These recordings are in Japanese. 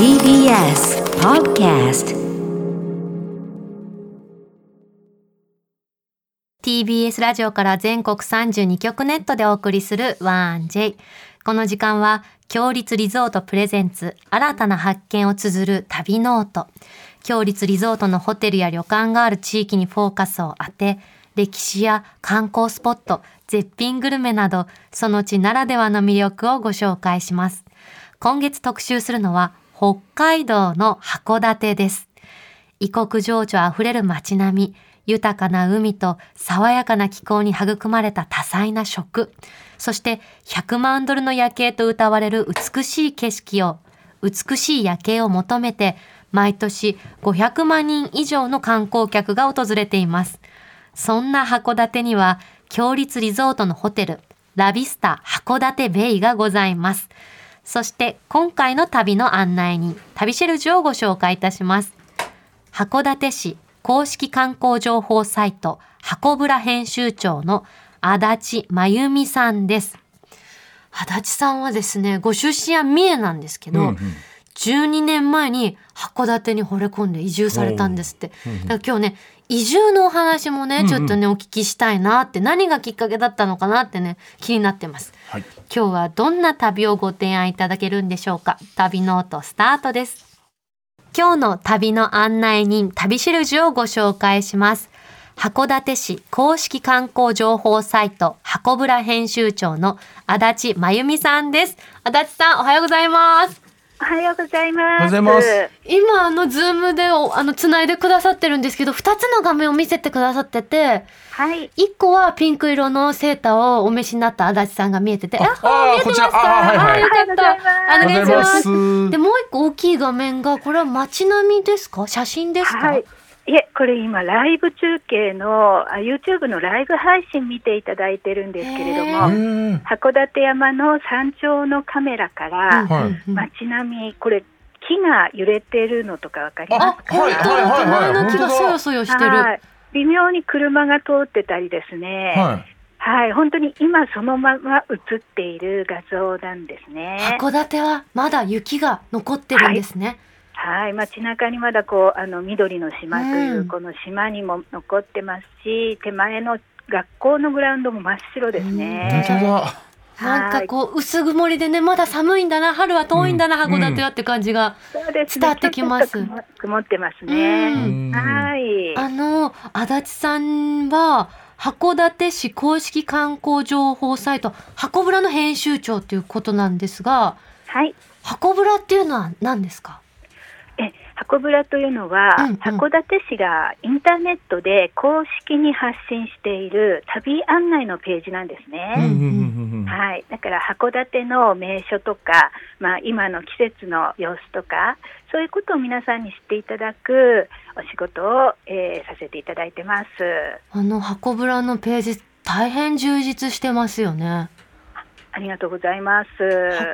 TBS Podcast TBS ラジオから全国32局ネットでお送りする 1J この時間は共立リゾート presents 新たな発見を綴る旅ノート。共立リゾートのホテルや旅館がある地域にフォーカスを当て歴史や観光スポット絶品グルメなどその地ならではの魅力をご紹介します。今月特集するのは北海道の函館です。異国情緒あふれる街並み豊かな海と爽やかな気候に育まれた多彩な食。そして100万ドルの夜景と歌われる美しい景色を美しい夜景を求めて毎年500万人以上の観光客が訪れています。そんな函館には強立リゾートのホテルラビスタ函館ベイがございます。そして今回の旅の案内人旅シェルジュをご紹介いたします。函館市公式観光情報サイト箱ぶら編集長の足立真由美さんです。足立さんはですねご出身は三重なんですけど、うんうん。12年前に函館に惚れ込んで移住されたんですって。だから今日ね移住のお話もね、ちょっとねお聞きしたいなって何がきっかけだったのかなってね気になってます。はい。今日はどんな旅をご提案いただけるんでしょうか？旅ノートスタートです。今日の旅の案内人旅しるじをご紹介します。函館市公式観光情報サイトはこぶら編集長の足立真由美さんです。足立さんおはようございますおはようございます。おはようございます今あのズームでおあの繋いでくださってるんですけど2つの画面を見せてくださっててはい。1個はピンク色のセーターをお召しになった足立さんが見えてて、ああ、あーこちらあーはいはいよかった。お願いします。すで、もう一個大きい画面が、これは街並みですか？写真ですか、はい。いえ、これ今ライブ中継のあ YouTube のライブ配信見ていただいてるんですけれどへも、ー函館山の山頂のカメラから、はい街並みこれ木が揺れてるのとかわかりあ、ますか？はいはいはいの木がそよそよしてる。はい。微妙に車が通ってたりですね。ははい。本当に今そのまま映っている画像なんですね。函館はまだ雪が残ってるんですね。はい、街中にまだこうあの緑の島という、うんこの島にも残ってますし、手前の学校のグラウンドも真っ白ですい。ね。本当だ。なんかこう薄曇りでねまだ寒いんだな春は遠いんだな、うん函館はって感じが、伝わってきますちょっと曇曇ってますうね。んはい。あの足立さんは函館市公式観光情報サイト箱ぶらの編集長ということなんですがはい。箱ぶらっていうのは何ですか？え、箱ぶらというのは、うんうん函館市がインターネットで公式に発信している旅案内のページなんですね。うんうんうんうんはい、だから函館の名所とか、まあ、今の季節の様子とかそういうことを皆さんに知っていただくお仕事を、えーさせていただいてます。あの箱ぶらのページ大変充実してますよねありがとうございます。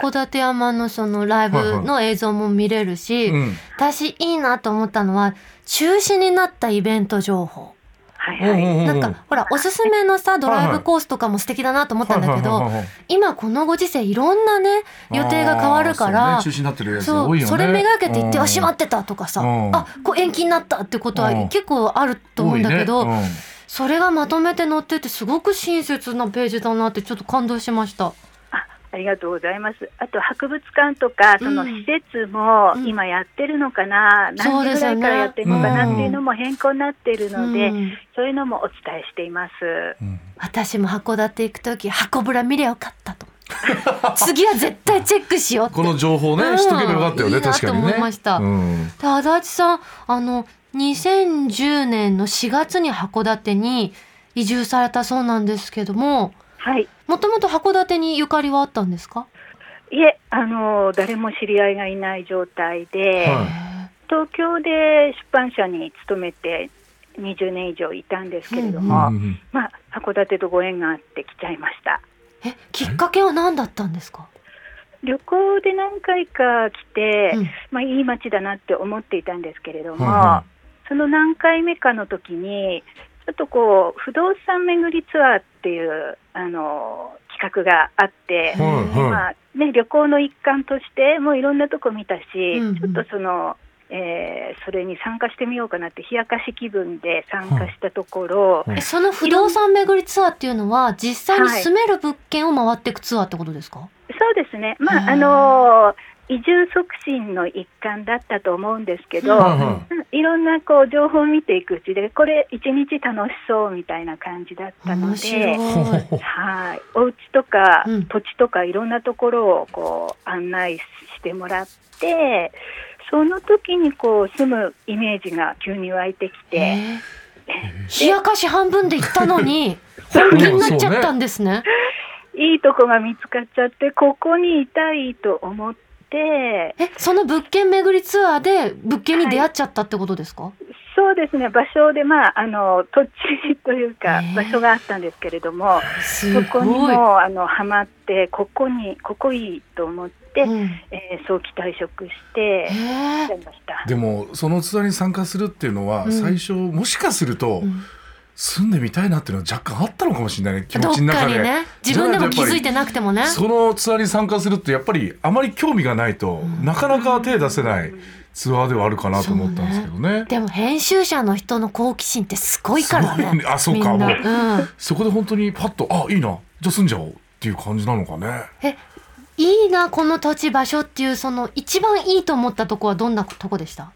函館山のそのライブの映像も見れるし、うん。私いいなと思ったのは中止になったイベント情報。はいはい、なんかほらおすすめのさドライブコースとかも素敵だなと思ったんだけどはいはいはいはい今このご時世いろんなね予定が変わるからそうね。中止になってるやつそう多いよね。それめがけて行ってうん。あ閉まってたとかさうん。あこう延期になったってことはうん。結構あると思うんだけど多いねそれがまとめて載っててすごく親切なページだなってちょっと感動しました。あありがとうございます。あと博物館とかそのうん。施設もうん。今やってるのかな、そう何時ですよね。ぐらいからやってるのかなっていうのも変更になっているので、うん。そういうのもお伝えしています。うん。私も函館行く時箱ぶら見りゃよかったと。次は絶対チェックしようって。この情報うん。ねしとけばよかったよねいいな確かにねと思いました。うん。で足立さんあの2010年の4月に函館に移住されたそうなんですけどもはい。もともと函館にゆかりはあったんですか、いえ、あの誰も知り合いがいない状態で、はい。東京で出版社に勤めて20年以上いたんですけれどうんも、うん。まあ、函館とご縁があって来ちゃいました。えきっかけは何だったんですか？旅行で何回か来て、うん。まあ、いい街だなって思っていたんですけれども、はいはその何回目かの時にちょっとこう不動産巡りツアーっていうあの企画があって、はいはい。まあね、旅行の一環としてもういろんなとこ見たし、うんうん。ちょっとその、えーそれに参加してみようかなって冷やかし気分で参加したところ、はい。えその不動産巡りツアーっていうのは実際に住める物件を回っていくツアーってことですか、そうですね、まああの移住促進の一環だったと思うんですけど、うんはいろんなこう情報を見ていくうちで、これ、一日楽しそうみたいな感じだったので、い。はい、お家とかうん。土地とかいろんなところをこう案内してもらって、その時にこう住むイメージが急に湧いてきて、えー冷やかし半分で行ったのに 本気になっちゃったんですね。いいとこが見つかっちゃって、ここにいたいと思って、えその物件巡りツアーで物件に出会っちゃったってことですか、そうですね、場所で、まあ、あの土地というか場所があったんですけれども、すそこに。もあのハマって、ここに、ここいいと思って、うん。えー早期退職して、へー。やりました。でもそのツアーに参加するっていうのは、うん。最初もしかすると、うん住んでみたいなっていうのは若干あったのかもしれないね気持ちの中で。ね自分でも気づいてなくてもね。そのツアーに参加するってやっぱりあまり興味がないと、なかなか手出せないツアーではあるかなと思ったんですけどね。でも編集者の人の好奇心ってすごいからねね。あそうかもううんそこで本当にパッとあいいなじゃあ住んじゃおうっていう感じなのかね。えいいなこの土地場所っていうその一番いいと思ったとこはどんなとこでした？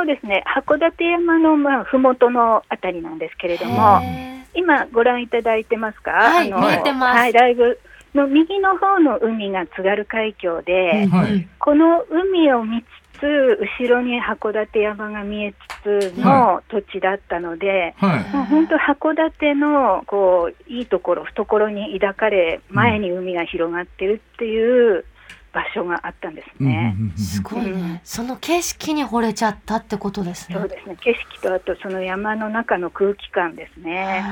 そうですね、函館山のまあ麓のあたりなんですけれども、へ今ご覧いただいてますか、はいあの見えてます。はい、ライブの右の方の海が津軽海峡で、ーはい。この海を見つつ、後ろに函館山が見えつつの土地だったので、はい。もう本当、函館のこういいところ、懐に抱かれ、前に海が広がってるっていう場所があったんですね。すごいうんね。その景色に惚れちゃったってことですね。そうですね。景色とあとその山の中の空気感ですね。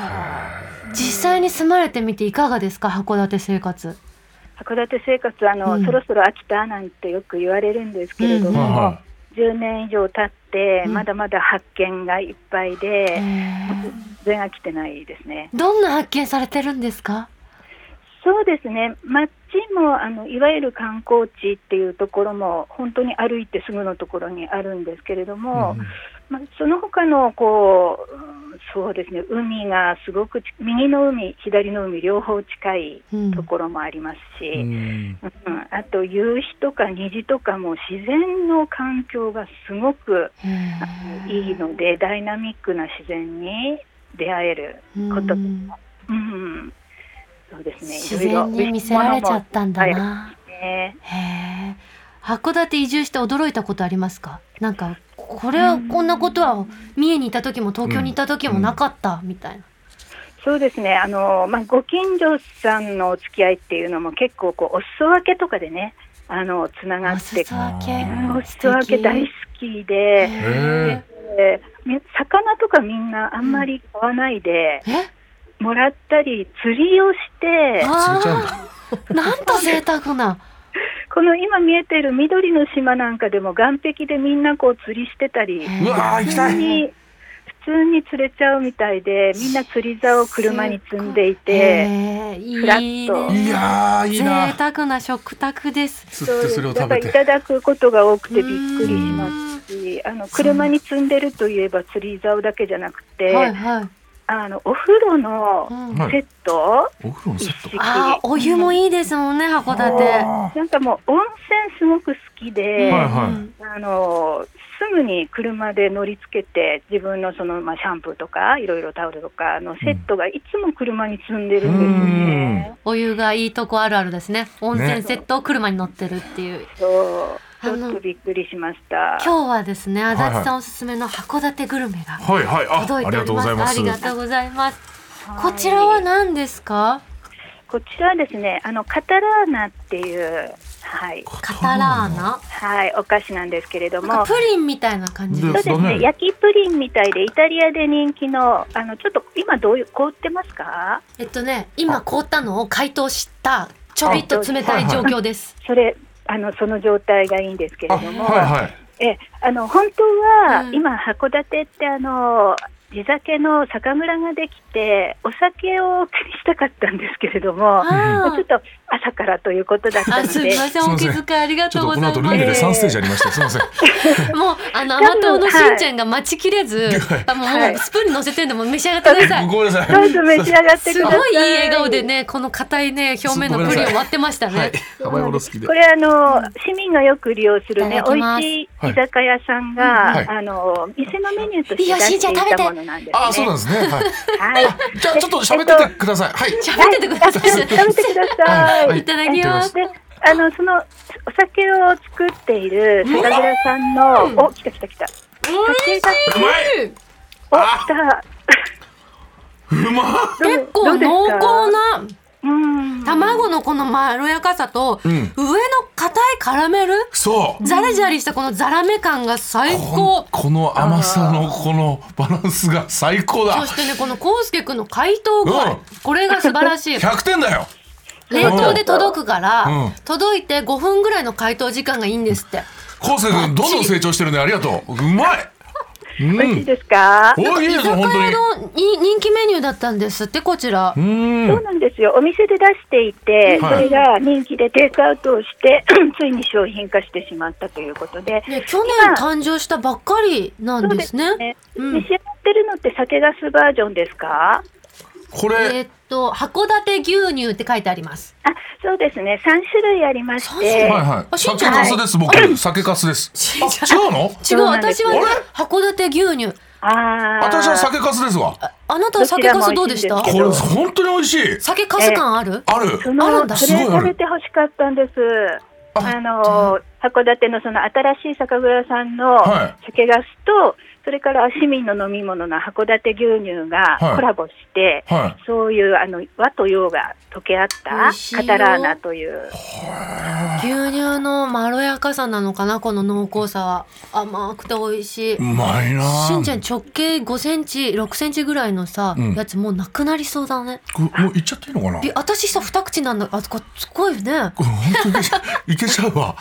実際に住まれてみていかがですか函館生活？函館生活あの、うん。そろそろ飽きたなんてよく言われるんですけれども、うん。はいは10年以上経って、うん。まだまだ発見がいっぱいで、全然飽きてないですね。どんな発見されてるんですか？そうですね。町もあのいわゆる観光地っていうところも本当に歩いてすぐのところにあるんですけれども、まあ、その他のこううんそうですね。海がすごくち右の海左の海両方近いうんところもありますし、い。うん。うん。あと夕日とか虹とかも自然の環境がすごくいいのでダイナミックな自然に出会えることうん。うん、そうですね。自然に見せられちゃったんだはいなね。へえ函館移住して驚いたことありますか？なんかこれはこんなことは三重にいた時も東京にいた時もなかったみたいな、そうですね。あのまあご近所さんのお付き合いっていうのも結構こうお裾分けとかでね、あのつながおって、お素裾分け敵大好きで、魚とかみんなあんまり買わないで、え？もらったり釣りをして、釣れちゃうんだあーなんと贅沢な。この今見えている緑の島なんかでも岸壁でみんなこう釣りしてたり。うわー行きたい。普通に普通に釣れちゃうみたいでみんな釣り竿を車に積んでいてフラいいッとね。いやーいいな。贅。沢な食卓です。釣ってそれを食べて。だからいただくことが多くてびっくりしますしあの車に積んでるといえば釣り竿だけじゃなくて、はいはい、あのお風呂のうん。はい。セット、お風呂のセット。あーお湯もいいですもんね函館。あなんかもう温泉すごく好きで、はいはい。うんあのすぐに車で乗り付けて自分のその、まあ、シャンプーとかいろいろタオルとかのセットがいつも車に積んでるんですよね。お湯がいいとこあるあるですね。温泉セットを車に乗ってるっていう、そうちょっとびっくりしました。今日はですね足はい。立さんおすすめの函館グルメがはいはい。あ、届いありがております、とうございます。ありがとうございます。はい。こちらは何ですか？こちらはですね、あのカタラーナっていう、はい、カタラーナ？はい、お菓子なんですけれども。プリンみたいな感じでですそうですね、ね焼きプリンみたいでイタリアで人気の、あのちょっと今どういう凍ってますか？えっとね今凍ったのを解凍したちょびっと冷たい状況です。それあのその状態がいいんですけれあ、ども、はいはい。えあの本当は、うん今函館ってあの地酒の酒蔵ができて、お酒を手にしたかったんですけれども、あちょっと朝からということだったあので、すみません。お気遣いありがとうごっとこの後ルミざいますネで3ステージありました。すみません。もうあの甘党のしんちゃんが待ちきれず、はい。あもうはいスプーンに乗せてんでも召し上がってください。ごめんなさい。どうぞ召し上がってすください。ごいいい笑顔でねこの硬いね表面のプリンを割ってましたね、はい。甘いもの好きで。こ。れあの、市民がよく利用するね美味しい居酒屋さんが、はい。あの店のメニューとしていいよ出していしんちゃん食べて。たものなんですね。あ、そうなんですね。はい。はい。じゃあちょっと喋っててください。はい。喋っててください、食べてください。はいいただきますで、あのそのお酒を作っている酒蔵さんの、お来た来た来た。酒がうまい。おあ来た。うま結構濃厚なうん。卵のこのまろやかさと、うん上の硬いカラメル？そう。ザラザリしたこのザラメ感が最高ここの甘さのこのバランスが最高だそ。してねこのコウスケ君の解凍具合、うんこれが素晴らしい 100点だよ。冷凍で届くから、うん届いて5分ぐらいの解凍時間がいいんですってコウセ君どんどん成長してるね。ありがとう。うまい。う美味しいん。ですか？おいい居酒ですよ本当に。屋のに人気メニューだったんですってこちらう、んそう。なんですよ。お店で出していて、はいそれが人気でテイクアウトをして、ついに商品化してしまったということで。ね、去年誕生したばっかりなんですねねうん召し上がってるのって酒ガスバージョンですか？これえーっと函館牛乳って書いてありますあ、そうですね。三種類ありまして。はいはい。酒あしんちゃんかすです僕。酒かすです。違うの？違う私はねあ函館牛乳ああ。私は酒かすですわ。ああなたは酒かすどうでした？これ本当に美味しい。酒かす感ある、ある。そあるんだのそれすごいある食べてほしかったんです。ああの函館のその新しい酒蔵さんのはい酒ガスと、それから市民の飲み物の函館牛乳がはいコラボして、はそういうあの和と洋が溶け合っ美たカタラーナという。牛乳のまろやかさなのかなこの濃厚さは甘くて美味しい、い。うまいな。しんちゃん直径5センチ6センチぐらいのさ、うんやつもうなくなりそうだねもういっちゃっていいのかな？び私さ二口なんだあこすごいねこれ本当に？いけちゃうわ。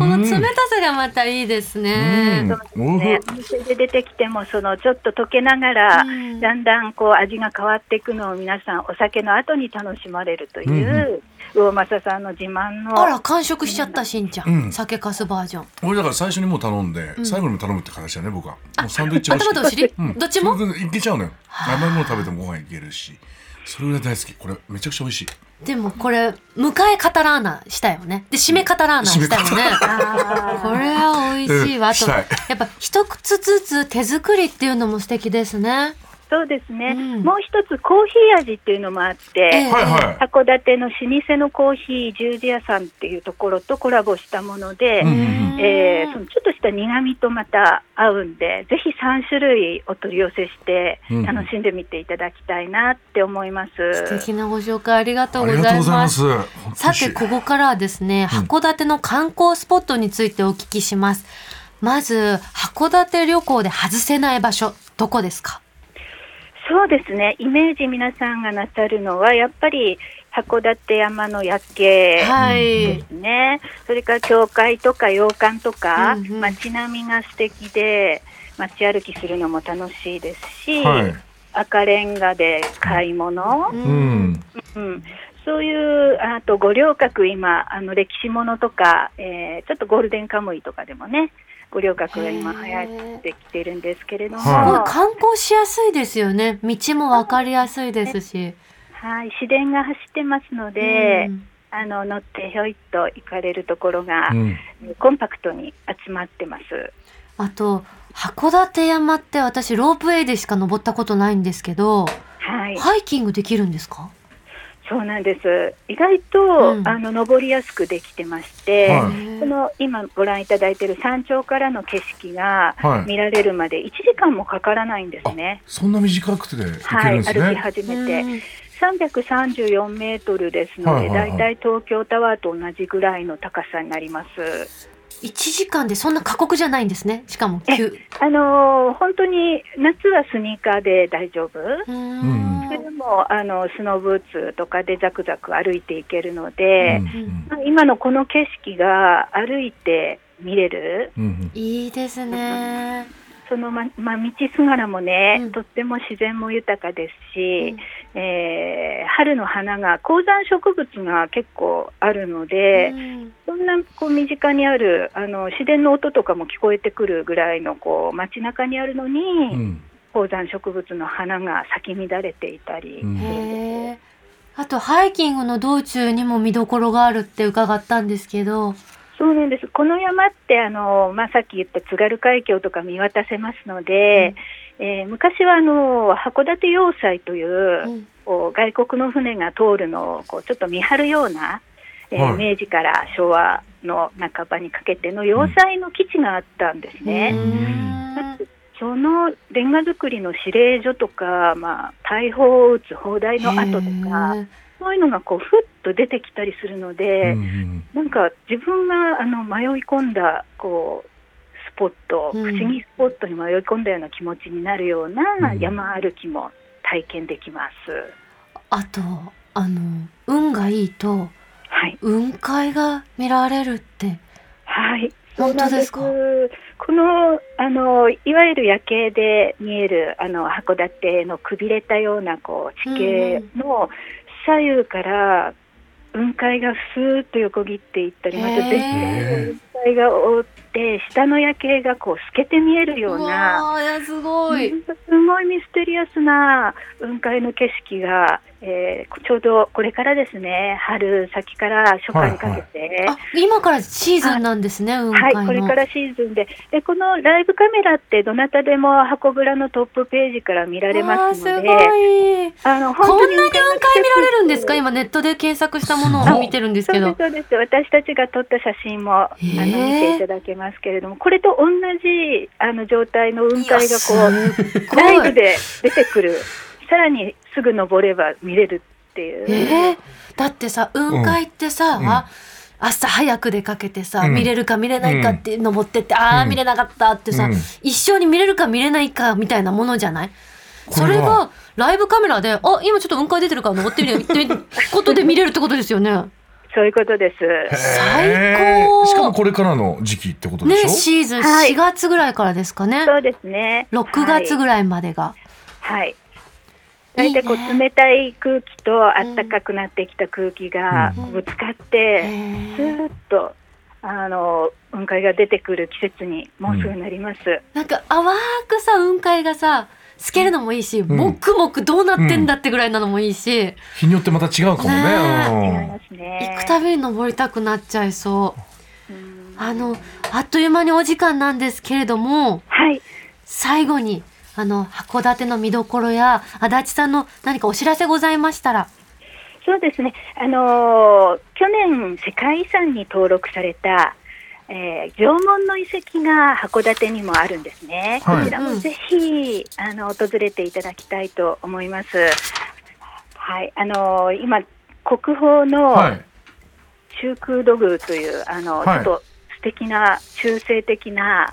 この冷たさがまたいいですね、うん。ね、お店で出てきてもそのちょっと溶けながら、うん。だんだんこう味が変わっていくのを皆さんお酒の後に楽しまれるという、魚政さんの自慢の。あら完食しちゃったしんちゃん、うん。酒かすバージョン。俺だから最初にもう頼んで、ん。最後にも頼むって形だね僕は。もうサンドイッチ欲しい。頭とお尻、うん。どっちも？いけちゃうのよ。甘いもの食べてもご飯いけるし、それぐらい大好き。これめちゃくちゃ美味しい。でもこれ迎えカタラーナしたよね。で締めカタラーナしたよね。これは美味しいわ、あとやっぱ一つずつ手作りっていうのも素敵ですねそうですね、うん。もう一つコーヒー味っていうのもあって、ええ。はいはい。函館の老舗のコーヒー十字屋さんっていうところとコラボしたもので、うんうんえーそのちょっとした苦味とまた合うんで、ぜひ3種類お取り寄せしてうん。楽しんでみていただきたいなって思います。素敵なご紹介ありがとうございまます。さてここからはですね、うん。函館の観光スポットについてお聞きします。まず函館旅行で外せない場所どこですか？そうですね、イメージ皆さんがなさるのは、やっぱり函館山の夜景はい。ですね、それから教会とか洋館とか、うんうん。街並みが素敵で、街歩きするのも楽しいですし、はい。赤レンガで買い物、ううん。ん。うん、そういう、あと五稜郭、今、あの歴史ものとか、えーちょっとゴールデンカムイとかでもね、五稜郭が今流行ってきてるんですけれども、はいすごい観光しやすいですよね。道も分かりやすいですし、はい、市電が走ってますので、うん。あの乗ってひょいっと行かれるところが、うん。コンパクトに集まってます。あと函館山って私ロープウェイでしか登ったことないんですけどはい、ハイキングできるんですか？そうなんです。意外と、うんあの登りやすくできてまして、はいこの今ご覧いただいている山頂からの景色がはい見られるまで1時間もかからないんですね。そんな短くてでいけはい、るんです歩きね。始めて、うん334メートルですので、はいはいはいだいたい東京タワーと同じぐらいの高さになります。1時間でそんな過酷じゃないんですね。しかも急。あのー本当に夏はスニーカーで大丈夫？うん。それでもあのスノーブーツとかでザクザク歩いていけるのうで、ん。まあ今のこの景色が歩いて見れる、うんうん。いいですねそのま、まあ、道すがらもね、うん。とっても自然も豊かですし、えー春の花が高山植物が結構あるので、うん。そんなこう身近にあるあの自然の音とかも聞こえてくるぐらいのこう街中にあるのに、うん。高山植物の花が咲き乱れていたり、うん。へえ。あとハイキングの道中にも見どころがあるって伺ったんですけど。そうなんです。この山ってあの、まあ、さっき言った津軽海峡とか見渡せますので、えー昔はあの函館要塞という、うん。こう外国の船が通るのをこうちょっと見張るような、えーはい。明治から昭和の半ばにかけての要塞の基地があったんですね。うん。そのレンガ造りの指令所とか、まあ、大砲を撃つ砲台の跡とか、そういうのがこうふっと出てきたりするので、うんなんか自分があの迷い込んだこうスポット、うん。不思議スポットに迷い込んだような気持ちになるようなうん。山歩きも体験できます。あとあの運がいいとはい、雲海が見られるって。はい、本当ですか？そうなんです。このあのいわゆる夜景で見えるあの函館のくびれたようなこう地形の左右から雲海がスーッと横切っていったりまた全へ部雲海が覆って下の夜景がこう透けて見えるような。すごい。うんすごいミステリアスな雲海の景色が、えーちょうどこれからですね春先から初夏にかけて、あ今からシーズンなんですね、雲はい。これからシーズンででこのライブカメラってどなたでも箱倉のトップページから見られますのでわあすごい。あのこんなに雲海見られるんですか？今今ネットで検索したものを見てるんですけど。そうですそうです私たちが撮った写真も、あのへ見えていただけますけれどもこれと同じあの状態の雲海がこうライブで出てくる。さらにすぐ登れば見れるっていう。えー、だってさ雲海ってさ、うん。朝早く出かけてさ、うん。見れるか見れないかって登ってって、ああうん見れなかったってさ、うん。一生に見れるか見れないかみたいなものじゃない？そこれは。れがライブカメラであ今ちょっと雲海出てるから登ってみるよってことで見れるってことですよね。そういうことです。最高しかもこれからの時期ってことでねしょ、シーズンはい4月ぐらいからですかね。そうですね。6月ぐらいまでが。はい。い大いね体こう冷たい空気と暖かくなってきた空気がうんぶつかっへて、スーーッとあの雲海が出てくる季節にもうすぐなります。なんか淡くさ雲海がさ透けるのもいいし、んもくもくどうなってんだってぐらいなのもいいし、日によってまた違うかもね。行くたびに登りたくなっちゃいそう。うんあのあっという間にお時間なんですけれどもはい。最後にあの函館の見どころや足立さんの何かお知らせございましたら。そうですね。あのー去年世界遺産に登録された、えー縄文の遺跡が函館にもあるんですね。はいこちらもぜひ、あの訪れていただきたいと思います。はい。あのー今国宝のはい。中空土偶というあの、はいちょっと素敵な中性的な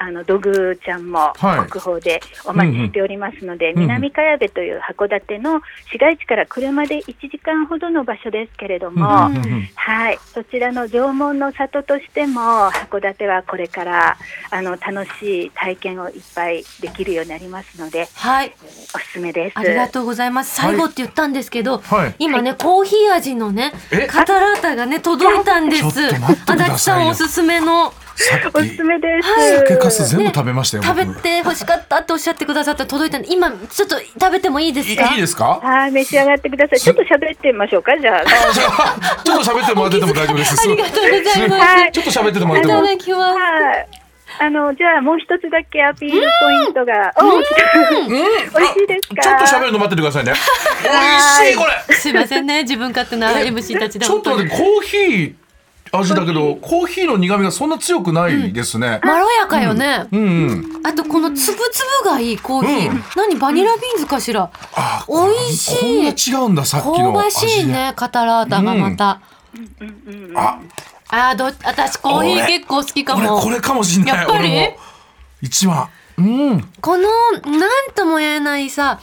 あの土偶ちゃんもはい国宝でお待ちしておりますので、うんうん南茅部という函館の市街地から車で1時間ほどの場所ですけれども、うんうんうんはい、そちらの縄文の里としても函館はこれからあの楽しい体験をいっぱいできるようになりますのではい、おすすめです。ありがとうございます。最後って言ったんですけど、はい。今ね、コーヒー味のねえ、カタラータがね、届いたんです。足立さんおすすめの。さっきおすすめです。酒かす全部食べましたよ。食べ僕て欲しかったっておっしゃってくださって届いたんで、今、ちょっと食べてもいいですか？いいいですか？はい、召し上がってください。ちょっと喋ってみましょうか、じゃあ。あじゃあちょっと喋ってもらってても大丈夫です。ありがとうございます。はいちょっと喋っててもらいたっても。だきます。はい。あの、じゃあもう一つだけアピールポイントが。うん。美味しいですか？ちょっと喋るの待っててくださいね。美味しいこれ。すいませんね、自分勝手な MC たちで。ちょっと待ってコーヒー味だけどコーヒーの苦味がそんな強くないですね。まろやかよね。うんうん。あとこのつぶつぶがいいコーヒー。うん何バニラビーンズかしら。あ美味しいこんな違うんださっきの香ばしい。ね、カタラータがまた。うんうんうん。ああーど、私コーヒー俺結構好きかも。これこれかもしんない。やっぱり？一番。うん。この、なんとも言えないさ、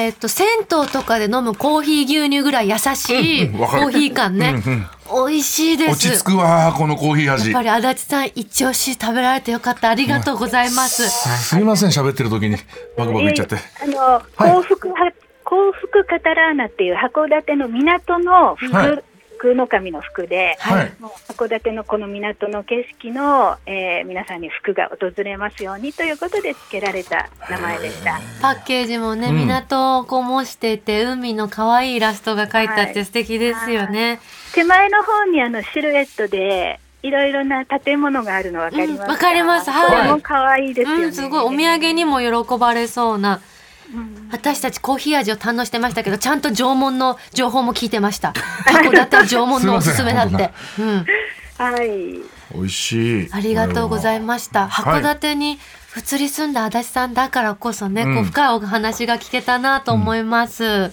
ええっと銭湯とかで飲むコーヒー牛乳ぐらい優しいコーヒー感ね、うんうん。美味しいです。落ち着くわこのコーヒー味。やっぱり足立さん一押し食べられてよかった。ありがとうございます、すみません喋ってる時にバクバクいっちゃって。あの、幸福は幸福カタラーナっていう函館の港の福、はい福の神の福で、はい。もう函館のこの港の景色の、えー皆さんに福が訪れますようにということで付けられた名前でした。パッケージもね、うん。港をこう模してて海の可愛いイラストが描いてあっはい。て素敵ですよね、手前の方にあのシルエットでいろいろな建物があるの分かりますか、うんわかります。はい。これも可愛いですよね。うんすごい。お土産にも喜ばれそうなうん私たちコーヒー味を堪能してましたけどちゃんと縄文の情報も聞いてました函館は縄文のおすすめだってうんはい。美味しいありがとうございましたはい函館に移り住んだ足立さんだからこそね、うんこう深いお話が聞けたなと思います、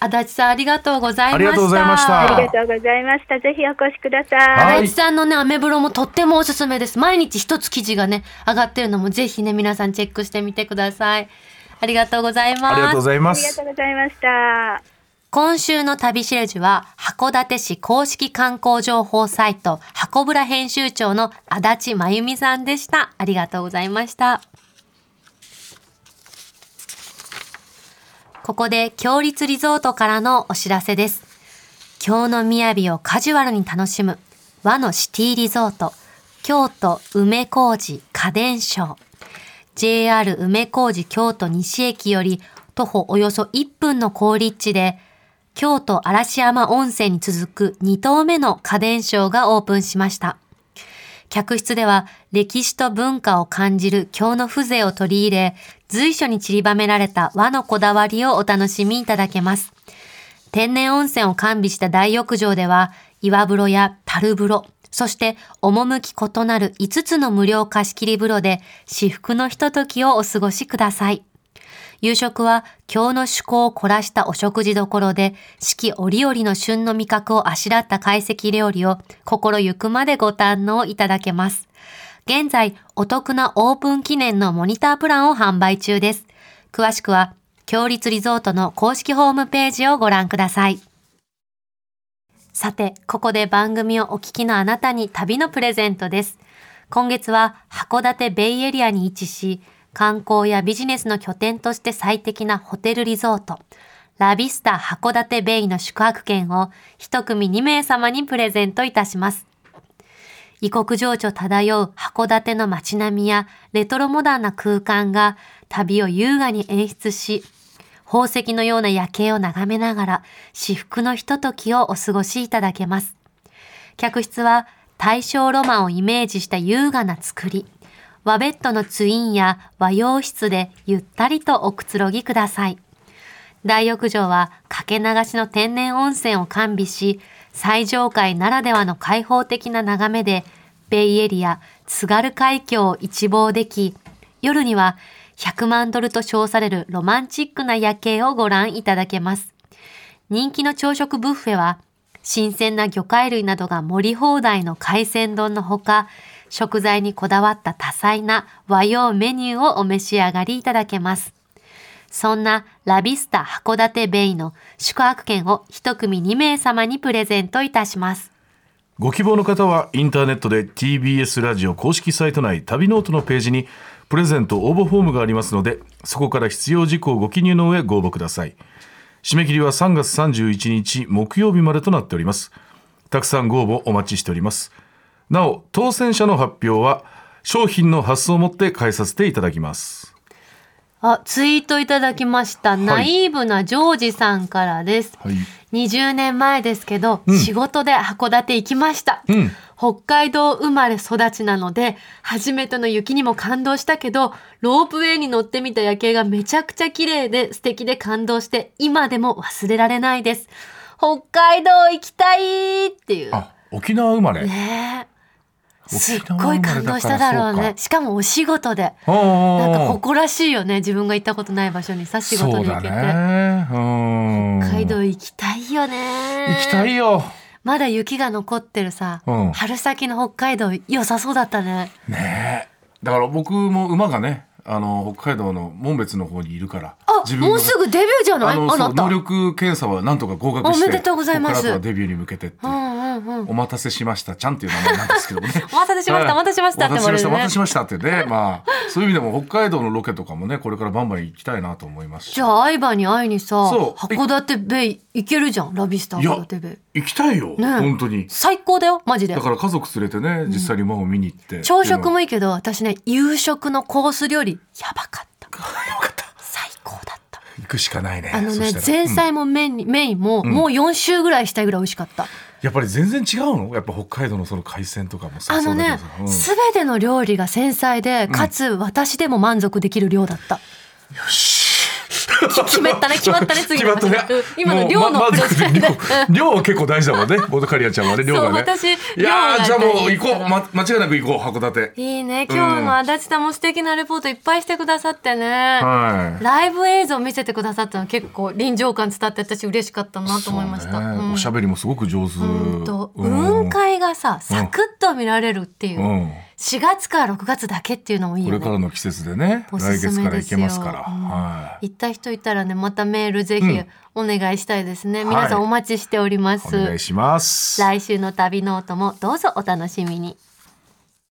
足立さんありがとうございましたありがとうございましたありがとうございました。ぜひお越しください。はい足立さんのね、アメブロもとってもおすすめです。毎日一つ記事がね、上がってるのもぜひね、皆さんチェックしてみてください。ありがとうございます。ありがとうございまありがすとうございました。今週の旅しるじは、函館市公式観光情報サイト、箱ぶら編集長の足立真由美さんでした。ありがとうございました。ここで、強立リゾートからのお知らせです。京の雅をカジュアルに楽しむ和のシティリゾート、京都梅小路家電商。JR 梅小路京都西駅より徒歩およそ1分の好立地で、京都嵐山温泉に続く2棟目の家電商がオープンしました。客室では歴史と文化を感じる京の風情を取り入れ、随所に散りばめられた和のこだわりをお楽しみいただけます。天然温泉を完備した大浴場では、岩風呂や樽風呂、そして趣異なる5つの無料貸し切り風呂で至福のひとときをお過ごしください。夕食は今日の趣向を凝らしたお食事どころで四季折々の旬の味覚をあしらった懐石料理を心ゆくまでご堪能いただけます。現在お得なオープン記念のモニタープランを販売中です。詳しくは強立リゾートの公式ホームページをご覧ください。さて、ここで番組をお聞きのあなたに旅のプレゼントです。今月は函館ベイエリアに位置し、観光やビジネスの拠点として最適なホテルリゾート、ラビスタ函館ベイの宿泊券を一組2名様にプレゼントいたします。異国情緒漂う函館の街並みやレトロモダンな空間が旅を優雅に演出し、宝石のような夜景を眺めながら至福のひとときをお過ごしいただけます。客室は大正ロマンをイメージした優雅な作り、和ベッドのツインや和洋室でゆったりとおくつろぎください。大浴場はかけ流しの天然温泉を完備し、最上階ならではの開放的な眺めで、ベイエリア、津軽海峡を一望でき、夜には100万ドルと称されるロマンチックな夜景をご覧いただけます。人気の朝食ブッフェは、新鮮な魚介類などが盛り放題の海鮮丼のほか、食材にこだわった多彩な和洋メニューをお召し上がりいただけます。そんなラビスタ函館ベイの宿泊券を一組2名様にプレゼントいたします。ご希望の方はインターネットで TBS ラジオ公式サイト内旅ノートのページにプレゼント応募フォームがありますのでそこから必要事項をご記入の上ご応募ください。締め切りは3月31日木曜日までとなっております。たくさんご応募お待ちしております。なお当選者の発表は商品の発送をもって代えさせていただきます。あ、ツイートいただきました。ナイーブなジョージさんからです。はい。20年前ですけど、うん。仕事で函館行きました。うん北海道生まれ育ちなので、初めての雪にも感動したけど、ロープウェイに乗ってみた夜景がめちゃくちゃ綺麗で素敵で感動して、今でも忘れられないです。北海道行きたいっていう。あ沖縄生まれ、ねえ。すっごい感動しただろうね。しかもお仕事で。なんか誇らしいよね。自分が行ったことない場所にさ、仕事に行けて。北海道行きたいよね。行きたいよまだ雪が残ってるさ、うん。春先の北海道良さそうだったね。ねえ。だから僕も馬がねあの北海道の紋別の方にいるからあ自分がもうすぐデビューじゃない？あの能力検査はなんとか合格しておめでとうございます。デビューに向けてっていう。うんお待たせしましたちゃんっていう名前なんですけどもね。お待たせしましたお待たせしましたってお待たせしましたおもあるよね待たせしましたってね。まあそういう意味でも北海道のロケとかもねこれからバンバン行きたいなと思いますし。じゃあ相葉に会いにさ函館ベイ行けるじゃんラビスタ函館ベイ。行きたいよ、ね本当に。最高だよマジで。だから家族連れてね実際に馬を見に行って、朝食もいいけど私ね夕食のコース料理やばかった。よかった。最高だった。行くしかないね。あのね前菜もメインにメインも、もう4週ぐらいしたいぐらい美味しかったやっぱり全然違うの？やっぱ北海道のその海鮮とかもさあのねそうだけどさ。すべ、ての料理が繊細でかつ私でも満足できる量だった、うん、よし決めたね決まったね 次の決まったね。うん。今の量のまプレッシャーで量結構大事だもんね。ボトカリアちゃんはね量がね。いやーじゃあもう行こう、ま、間違いなく行こう函館。いいね。今日も足立さんも素敵なレポートいっぱいしてくださってね、はい。ライブ映像見せてくださったの結構臨場感伝わって私嬉しかったなと思いました。そうね。うん。おしゃべりもすごく上手。うんと。うん。雲海がさサクッと見られるっていう、うん4月から6月だけっていうのもいいこよね。れからの季節でねお来月から行けますから、うんはい行った人いたらねまたメールぜひうんお願いしたいですね。はい皆さんお待ちしております。お願いします来週の旅ノートもどうぞお楽しみに。